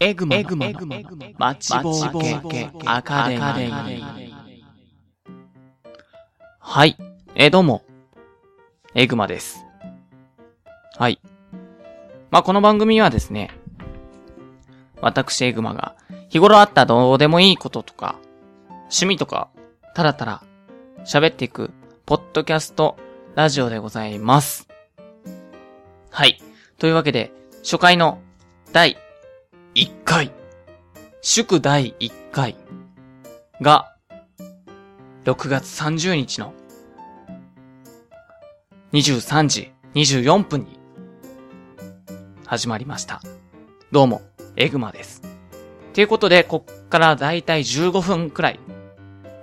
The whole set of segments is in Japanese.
エグマエグマチ棒開けアカデミー。はい。えーどうも。エグマです。はい。まあ、この番組はですね、私エグマが日頃あったどうでもいいこととか、趣味とか、たらたら喋っていく、ポッドキャストラジオでございます。はい。というわけで、初回の第1回、祝第1回が、6月30日の23時24分に始まりました。どうも、エグマです。ということで、こっからだいたい15分くらい、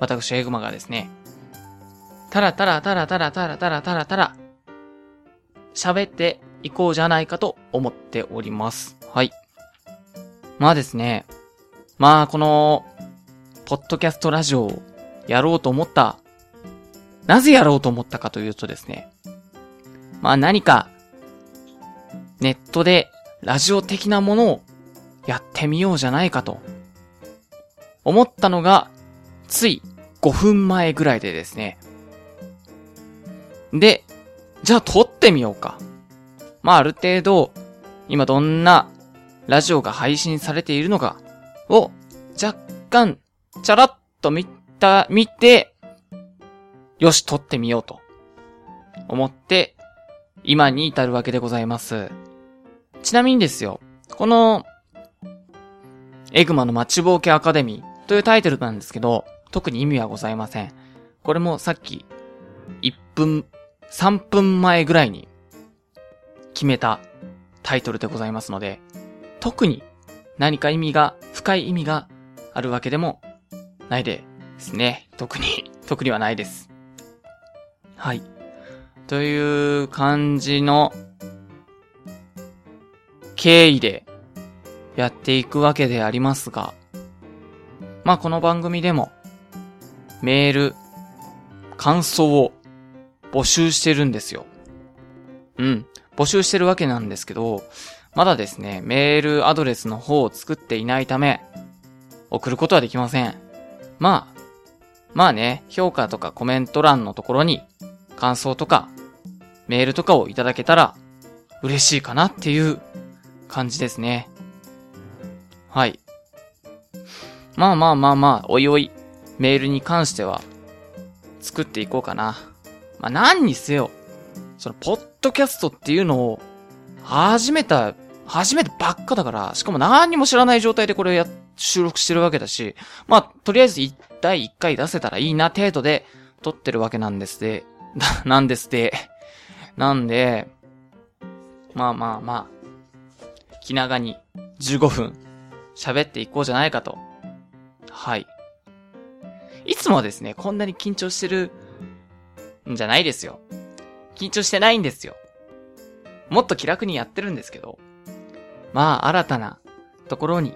私エグマがですね、たらたらたらたらたらたらたらたら、喋っていこうじゃないかと思っております。はい。まあですね、まあこの、ポッドキャストラジオをやろうと思った、なぜやろうと思ったかというとですね、まあ何か、ネットでラジオ的なものをやってみようじゃないかと、思ったのが、つい5分前ぐらいでですね。で、じゃあ撮ってみようか。まあある程度、今どんなラジオが配信されているのかを若干、チャラッと見た、見て、よし、撮ってみようと思って、今に至るわけでございます。ちなみにですよ、この、エグマのマッチ冒険アカデミーというタイトルなんですけど、特に意味はございません。これもさっき、1分、3分前ぐらいに決めたタイトルでございますので、特に何か意味が、深い意味があるわけでもないですね。特に、特にはないです。はい。という感じの経緯でやっていくわけでありますが、まあこの番組でもメール、感想を募集してるんですよ。うん。募集してるわけなんですけど、まだですね、メールアドレスの方を作っていないため、送ることはできません。まあ、まあね、評価とかコメント欄のところに、感想とか、メールとかをいただけたら、嬉しいかなっていう感じですね。はい。まあまあまあまあ、おいおい、メールに関しては、作っていこうかな。まあ何にせよ、その、ポッドキャストっていうのを、始めた、始めたばっかだから、しかも何にも知らない状態でこれや、収録してるわけだし、まあ、とりあえず一第一回出せたらいいな程度で撮ってるわけなんですで、なんですで、なんで、まあまあまあ、気長に15分喋っていこうじゃないかと。はい。いつもはですね、こんなに緊張してるんじゃないですよ。緊張してないんですよ。もっと気楽にやってるんですけど、まあ、新たなところに、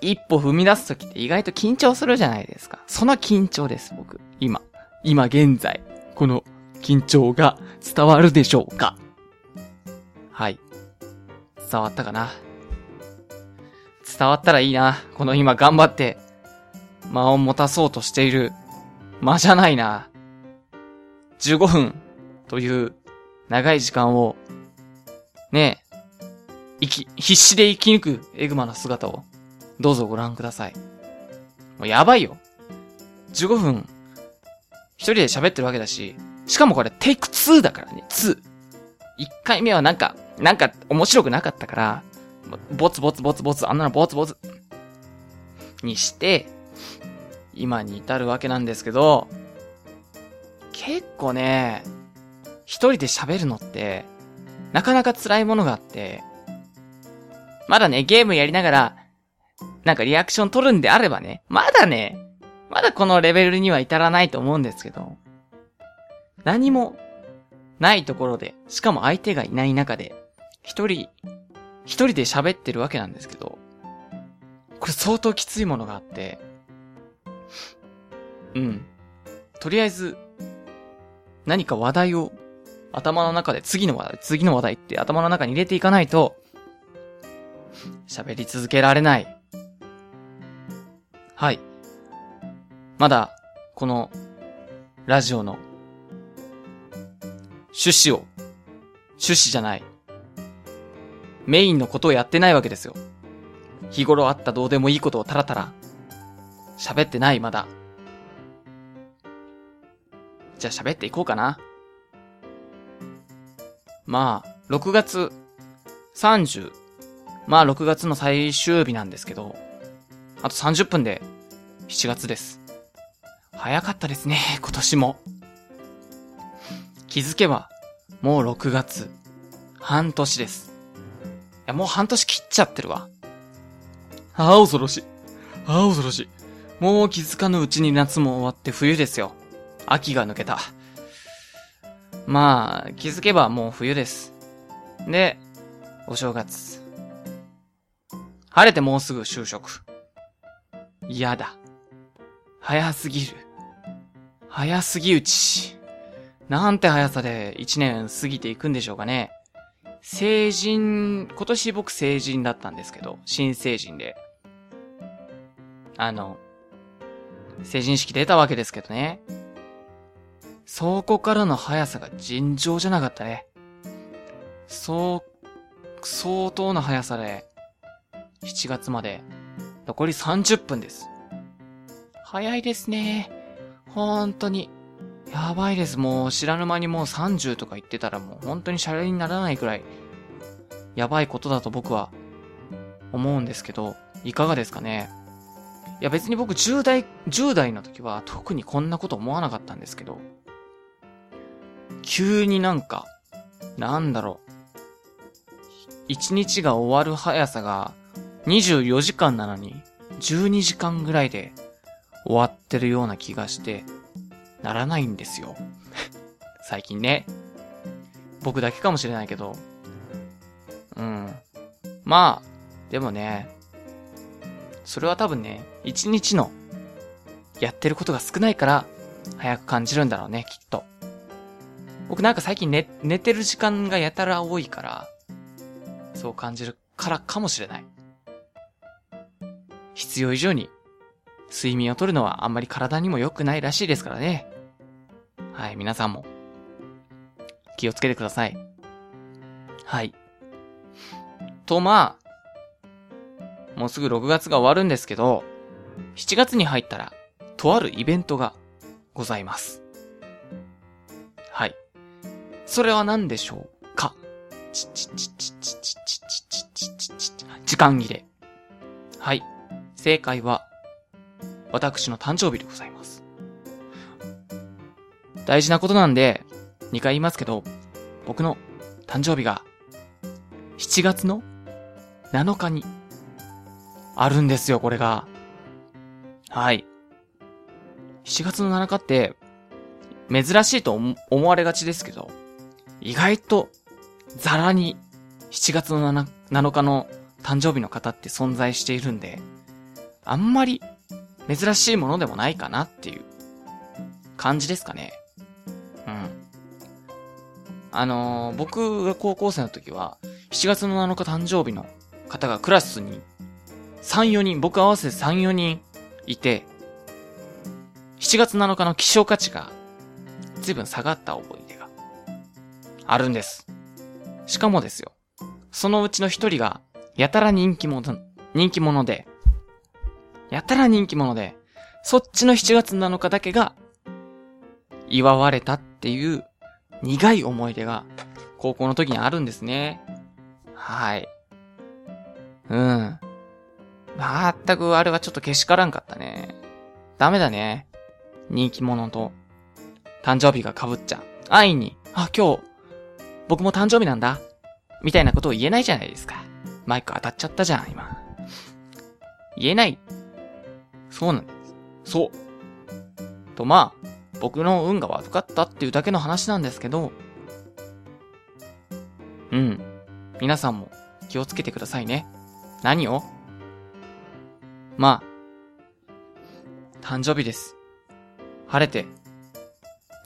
一歩踏み出すときって意外と緊張するじゃないですか。その緊張です、僕。今。今現在。この緊張が伝わるでしょうかはい。伝わったかな伝わったらいいな。この今頑張って、間を持たそうとしている間じゃないな。15分という長い時間を、ね、生き、必死で生き抜くエグマの姿を、どうぞご覧ください。もうやばいよ。15分、一人で喋ってるわけだし、しかもこれテイク2だからね、2。1回目はなんか、なんか面白くなかったから、ボツボツボツボツ、あんなのボツボツ、にして、今に至るわけなんですけど、結構ね、一人で喋るのって、なかなか辛いものがあって、まだね、ゲームやりながら、なんかリアクション取るんであればね、まだね、まだこのレベルには至らないと思うんですけど、何もないところで、しかも相手がいない中で、一人、一人で喋ってるわけなんですけど、これ相当きついものがあって、うん。とりあえず、何か話題を頭の中で次の話題、次の話題って頭の中に入れていかないと、喋り続けられない。はい。まだ、この、ラジオの、趣旨を、趣旨じゃない。メインのことをやってないわけですよ。日頃あったどうでもいいことをタラタラ、喋ってない、まだ。じゃあ喋っていこうかな。まあ、6月30。まあ、6月の最終日なんですけど、あと30分で7月です。早かったですね、今年も。気づけば、もう6月。半年です。いや、もう半年切っちゃってるわ。ああ、恐ろしい。ああ、恐ろしい。もう気づかぬうちに夏も終わって冬ですよ。秋が抜けた。まあ、気づけばもう冬です。で、お正月。晴れてもうすぐ就職。嫌だ。早すぎる。早すぎうち。なんて速さで一年過ぎていくんでしょうかね。成人、今年僕成人だったんですけど、新成人で。あの、成人式出たわけですけどね。そこからの速さが尋常じゃなかったね。そう、相当な速さで、7月まで、残り30分です。早いですね。本当に。やばいです。もう知らぬ間にもう30とか言ってたらもう本当にシャレにならないくらい、やばいことだと僕は思うんですけど、いかがですかねいや別に僕10代、10代の時は特にこんなこと思わなかったんですけど、急になんか、なんだろう。一日が終わる速さが24時間なのに12時間ぐらいで終わってるような気がして、ならないんですよ。最近ね。僕だけかもしれないけど。うん。まあ、でもね、それは多分ね、一日のやってることが少ないから、早く感じるんだろうね、きっと。僕なんか最近寝、寝てる時間がやたら多いから、そう感じるからかもしれない。必要以上に睡眠をとるのはあんまり体にも良くないらしいですからね。はい、皆さんも気をつけてください。はい。と、まあ、もうすぐ6月が終わるんですけど、7月に入ったら、とあるイベントがございます。はい。それは何でしょうか？時間切れ。はい。正解は、私の誕生日でございます。大事なことなんで、2回言いますけど、僕の誕生日が、7月の7日に、あるんですよ、これが。はい。7月の7日って、珍しいと思われがちですけど、意外と、ザラに、7月の 7, 7日の誕生日の方って存在しているんで、あんまり珍しいものでもないかなっていう感じですかね。うん。あのー僕が高校生の時は、7月の7日誕生日の方がクラスに3、4人、僕合わせて3、4人いて、7月7日の希少価値が随分下がった思い出があるんです。しかもですよ、そのうちの一人が、やたら人気者、人気者で、やたら人気者で、そっちの7月7日だけが、祝われたっていう苦い思い出が高校の時にあるんですね。はい。うん。まったくあれはちょっとけしからんかったね。ダメだね。人気者と誕生日が被っちゃう。安易に、あ、今日、僕も誕生日なんだ。みたいなことを言えないじゃないですか。マイク当たっちゃったじゃん、今。言えない。そうなんです。そう。と、まあ、僕の運が悪かったっていうだけの話なんですけど、うん。皆さんも気をつけてくださいね。何を？まあ、誕生日です。晴れて、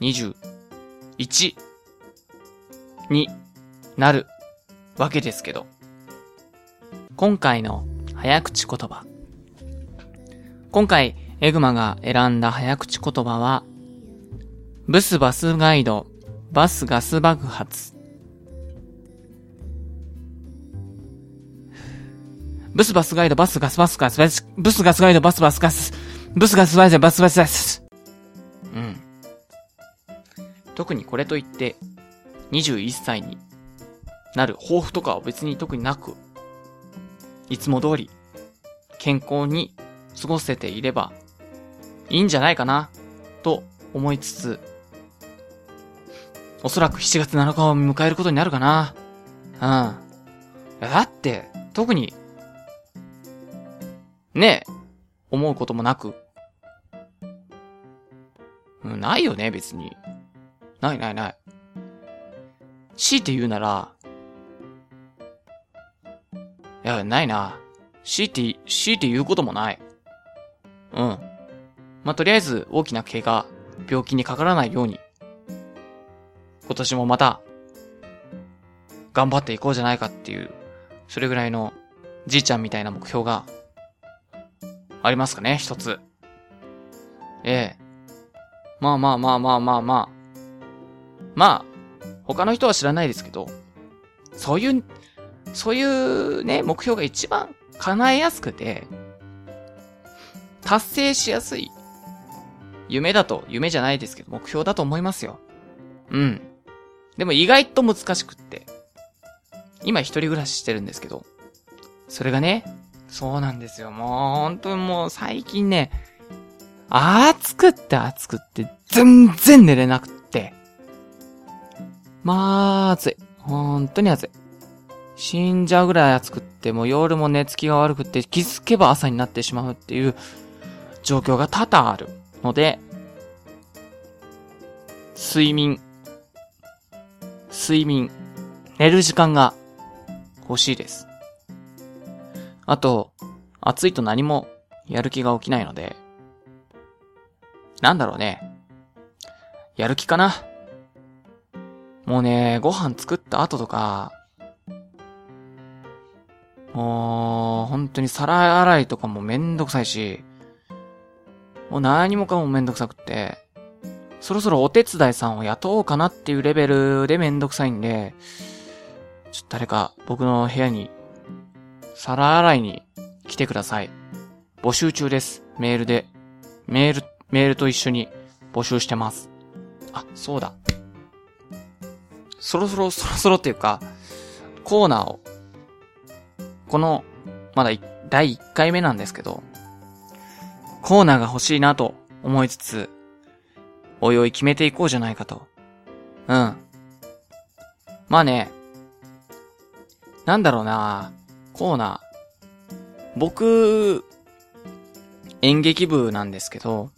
21になるわけですけど。今回の早口言葉。今回、エグマが選んだ早口言葉は、ブスバスガイド、バスガス爆発。ブスバスガイド、バスガスバスガス、ブスガスガイド、バスバスガス、ブスガスガイド、バスバスガス。うん。特にこれといって、21歳になる抱負とかは別に特になく、いつも通り、健康に過ごせていれば、いいんじゃないかな、と思いつつ、おそらく7月7日を迎えることになるかな。うん。だって、特に、ねえ、思うこともなく、うん、ないよね、別に。ないないない。強いて言うなら、いや、ないな。強いて、強いて言うこともない。うん。まあ、とりあえず、大きな怪我、病気にかからないように、今年もまた、頑張っていこうじゃないかっていう、それぐらいの、じいちゃんみたいな目標が、ありますかね、一つ。ええ。まあまあまあまあまあまあ。まあ、他の人は知らないですけど、そういう、そういうね、目標が一番叶えやすくて、達成しやすい夢だと、夢じゃないですけど、目標だと思いますよ。うん。でも意外と難しくって。今一人暮らししてるんですけど、それがね、そうなんですよ。もう、本当にもう最近ね、暑くって暑くって、全然寝れなくって。まあ、暑い。本当に暑い。死んじゃうぐらい暑くって、もう夜も寝つきが悪くって、気づけば朝になってしまうっていう状況が多々あるので、睡眠、睡眠、寝る時間が欲しいです。あと、暑いと何もやる気が起きないので、なんだろうね。やる気かな。もうね、ご飯作った後とか、もう、本当に皿洗いとかもめんどくさいし、もう何もかもめんどくさくって、そろそろお手伝いさんを雇おうかなっていうレベルでめんどくさいんで、ちょっと誰か僕の部屋に、皿洗いに来てください。募集中です。メールで。メール、メールと一緒に募集してます。あ、そうだ。そろそろ、そろそろっていうか、コーナーを、この、まだ第1回目なんですけど、コーナーが欲しいなと思いつつ、おいおい決めていこうじゃないかと。うん。まあね、なんだろうなコーナー。僕、演劇部なんですけど、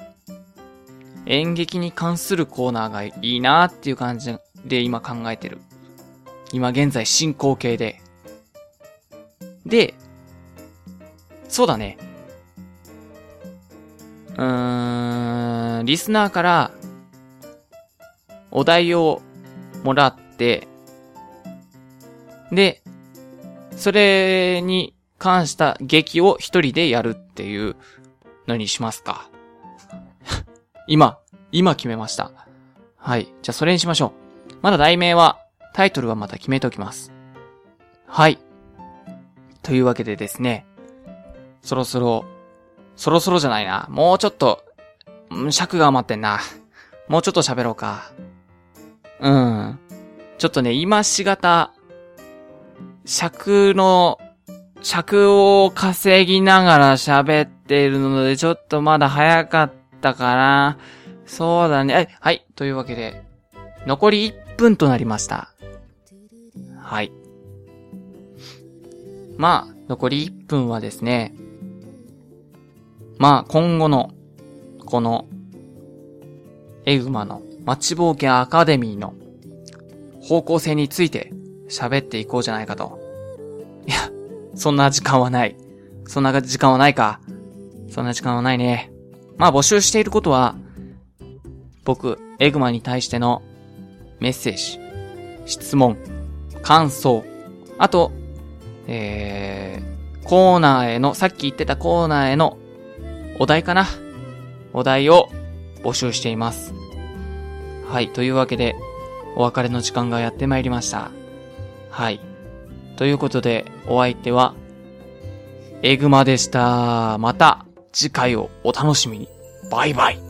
演劇に関するコーナーがいいなっていう感じで今考えてる。今現在進行形で。で、そうだね。うーん、リスナーからお題をもらって、で、それに関した劇を一人でやるっていうのにしますか。今、今決めました。はい。じゃあそれにしましょう。まだ題名は、タイトルはまた決めておきます。はい。というわけでですね、そろそろ、そろそろじゃないな。もうちょっと、尺が余ってんな。もうちょっと喋ろうか。うん。ちょっとね、今しがた、尺の、尺を稼ぎながら喋っているので、ちょっとまだ早かったかな。そうだね。はい。というわけで、残り1分となりました。はい。まあ、残り1分はですね、まあ、今後の、この、エグマの待ちぼうけアカデミーの方向性について喋っていこうじゃないかと。いや、そんな時間はない。そんな時間はないか。そんな時間はないね。まあ募集していることは、僕、エグマに対してのメッセージ、質問、感想、あと、えー、コーナーへの、さっき言ってたコーナーへのお題かな？お題を募集しています。はい。というわけで、お別れの時間がやってまいりました。はい。ということで、お相手は、エグマでした。また次回をお楽しみに。バイバイ。